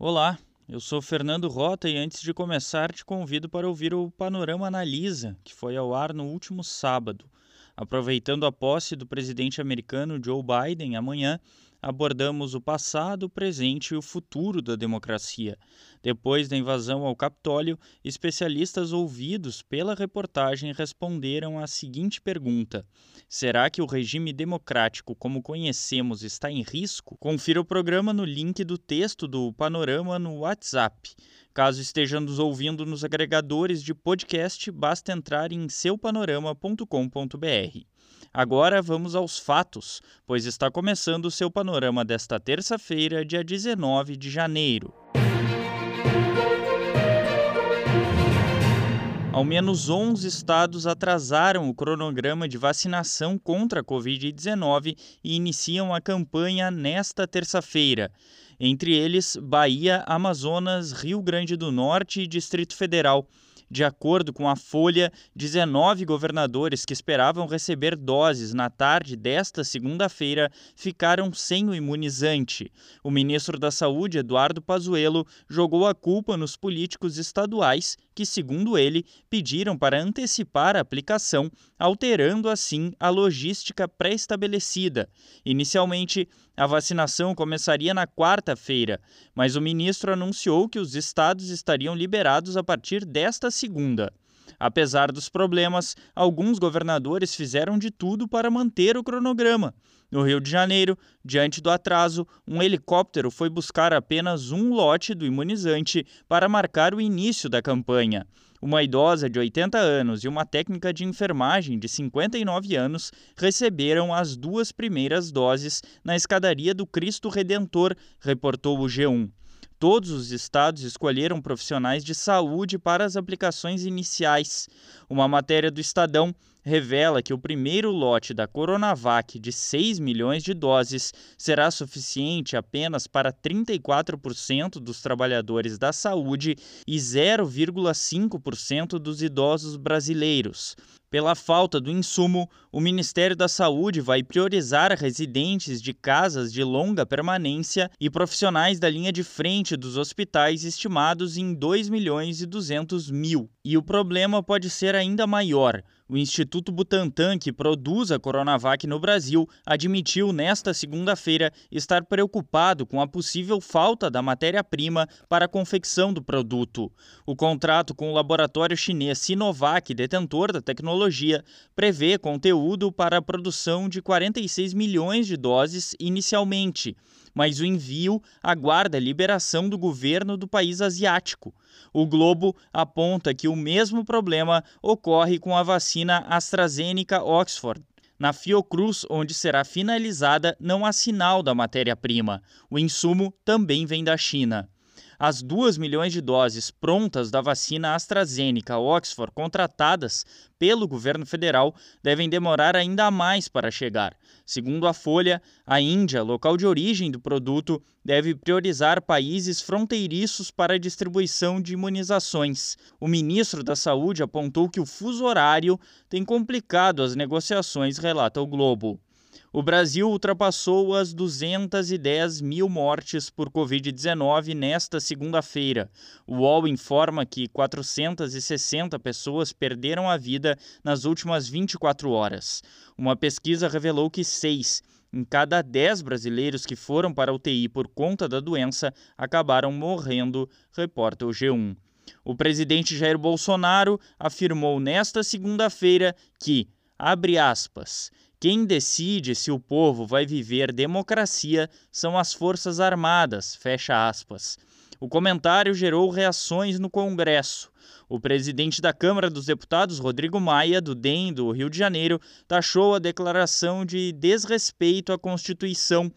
Olá, eu sou Fernando Rota e antes de começar te convido para ouvir o Panorama Analisa, que foi ao ar no último sábado. Aproveitando a posse do presidente americano Joe Biden amanhã, abordamos o passado, o presente e o futuro da democracia. Depois da invasão ao Capitólio, especialistas ouvidos pela reportagem responderam à seguinte pergunta: Será que o regime democrático como conhecemos está em risco? Confira o programa no link do texto do Panorama no WhatsApp. Caso esteja nos ouvindo nos agregadores de podcast, basta entrar em seupanorama.com.br. Agora vamos aos fatos, pois está começando o seu panorama desta terça-feira, dia 19 de janeiro. Ao menos 11 estados atrasaram o cronograma de vacinação contra a Covid-19 e iniciam a campanha nesta terça-feira. Entre eles, Bahia, Amazonas, Rio Grande do Norte e Distrito Federal. De acordo com a Folha, 19 governadores que esperavam receber doses na tarde desta segunda-feira ficaram sem o imunizante. O ministro da Saúde, Eduardo Pazuello, jogou a culpa nos políticos estaduais que, segundo ele, pediram para antecipar a aplicação, alterando assim a logística pré-estabelecida. Inicialmente, a vacinação começaria na quarta-feira, mas o ministro anunciou que os estados estariam liberados a partir desta segunda. Apesar dos problemas, alguns governadores fizeram de tudo para manter o cronograma. No Rio de Janeiro, diante do atraso, um helicóptero foi buscar apenas um lote do imunizante para marcar o início da campanha. Uma idosa de 80 anos e uma técnica de enfermagem de 59 anos receberam as duas primeiras doses na escadaria do Cristo Redentor, reportou o G1. Todos os estados escolheram profissionais de saúde para as aplicações iniciais. Uma matéria do Estadão revela que o primeiro lote da Coronavac de 6 milhões de doses será suficiente apenas para 34% dos trabalhadores da saúde e 0,5% dos idosos brasileiros. Pela falta do insumo, o Ministério da Saúde vai priorizar residentes de casas de longa permanência e profissionais da linha de frente dos hospitais estimados em 2 milhões e 200 mil. E o problema pode ser ainda maior. O Instituto Butantan, que produz a Coronavac no Brasil, admitiu nesta segunda-feira estar preocupado com a possível falta da matéria-prima para a confecção do produto. O contrato com o laboratório chinês Sinovac, detentor da tecnologia, prevê conteúdo para a produção de 46 milhões de doses inicialmente mas o envio aguarda a liberação do governo do país asiático. O Globo aponta que o mesmo problema ocorre com a vacina AstraZeneca Oxford. Na Fiocruz, onde será finalizada, não há sinal da matéria-prima. O insumo também vem da China. As 2 milhões de doses prontas da vacina AstraZeneca Oxford contratadas pelo governo federal devem demorar ainda mais para chegar. Segundo a Folha, a Índia, local de origem do produto, deve priorizar países fronteiriços para a distribuição de imunizações. O ministro da Saúde apontou que o fuso horário tem complicado as negociações, relata o Globo. O Brasil ultrapassou as 210 mil mortes por Covid-19 nesta segunda-feira. O UOL informa que 460 pessoas perderam a vida nas últimas 24 horas. Uma pesquisa revelou que seis em cada 10 brasileiros que foram para a UTI por conta da doença acabaram morrendo, reporta o G1. O presidente Jair Bolsonaro afirmou nesta segunda-feira que, abre aspas, quem decide se o povo vai viver democracia são as Forças Armadas, fecha aspas. O comentário gerou reações no Congresso. O presidente da Câmara dos Deputados, Rodrigo Maia, do DEM do Rio de Janeiro, taxou a declaração de desrespeito à Constituição,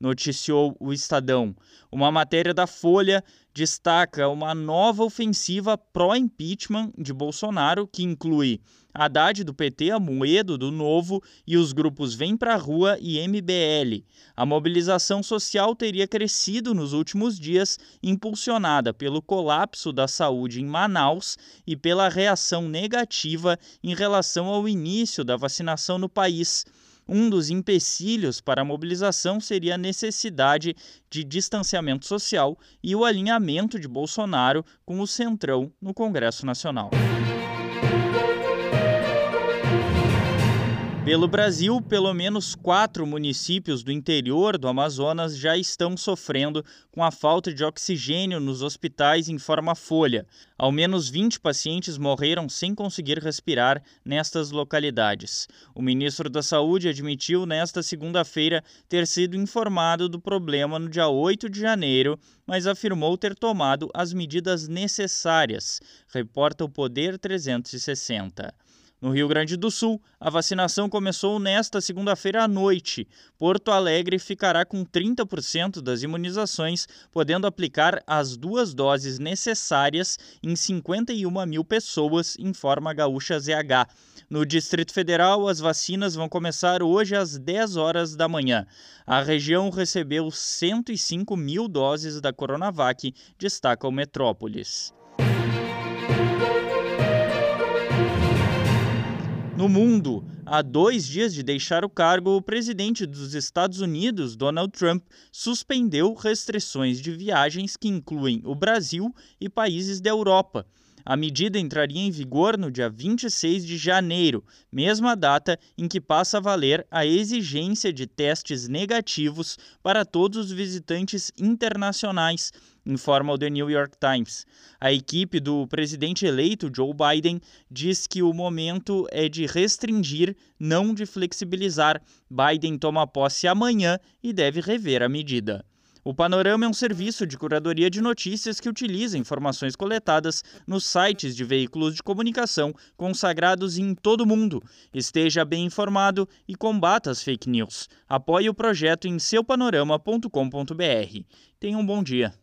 noticiou o Estadão. Uma matéria da Folha destaca uma nova ofensiva pró-impeachment de Bolsonaro, que inclui Haddad do PT, Amoedo do Novo e os grupos Vem Pra Rua e MBL. A mobilização social teria crescido nos últimos dias, impulsionada pelo colapso da saúde em Manaus e pela reação negativa em relação ao início da vacinação no país. Um dos empecilhos para a mobilização seria a necessidade de distanciamento social e o alinhamento de Bolsonaro com o Centrão no Congresso Nacional. Pelo Brasil, pelo menos quatro municípios do interior do Amazonas já estão sofrendo com a falta de oxigênio nos hospitais, informa Folha. Ao menos 20 pacientes morreram sem conseguir respirar nestas localidades. O ministro da Saúde admitiu nesta segunda-feira ter sido informado do problema no dia 8 de janeiro, mas afirmou ter tomado as medidas necessárias, reporta o Poder 360. No Rio Grande do Sul, a vacinação começou nesta segunda-feira à noite. Porto Alegre ficará com 30% das imunizações, podendo aplicar as duas doses necessárias em 51 mil pessoas, informa Gaúcha ZH. No Distrito Federal, as vacinas vão começar hoje às 10 horas da manhã. A região recebeu 105 mil doses da Coronavac, destaca o Metrópolis. No mundo, há dois dias de deixar o cargo, o presidente dos Estados Unidos, Donald Trump, suspendeu restrições de viagens que incluem o Brasil e países da Europa. A medida entraria em vigor no dia 26 de janeiro, mesma data em que passa a valer a exigência de testes negativos para todos os visitantes internacionais, informa o The New York Times. A equipe do presidente eleito Joe Biden diz que o momento é de restringir, não de flexibilizar. Biden toma posse amanhã e deve rever a medida. O Panorama é um serviço de curadoria de notícias que utiliza informações coletadas nos sites de veículos de comunicação consagrados em todo o mundo. Esteja bem informado e combata as fake news. Apoie o projeto em seupanorama.com.br. Tenha um bom dia.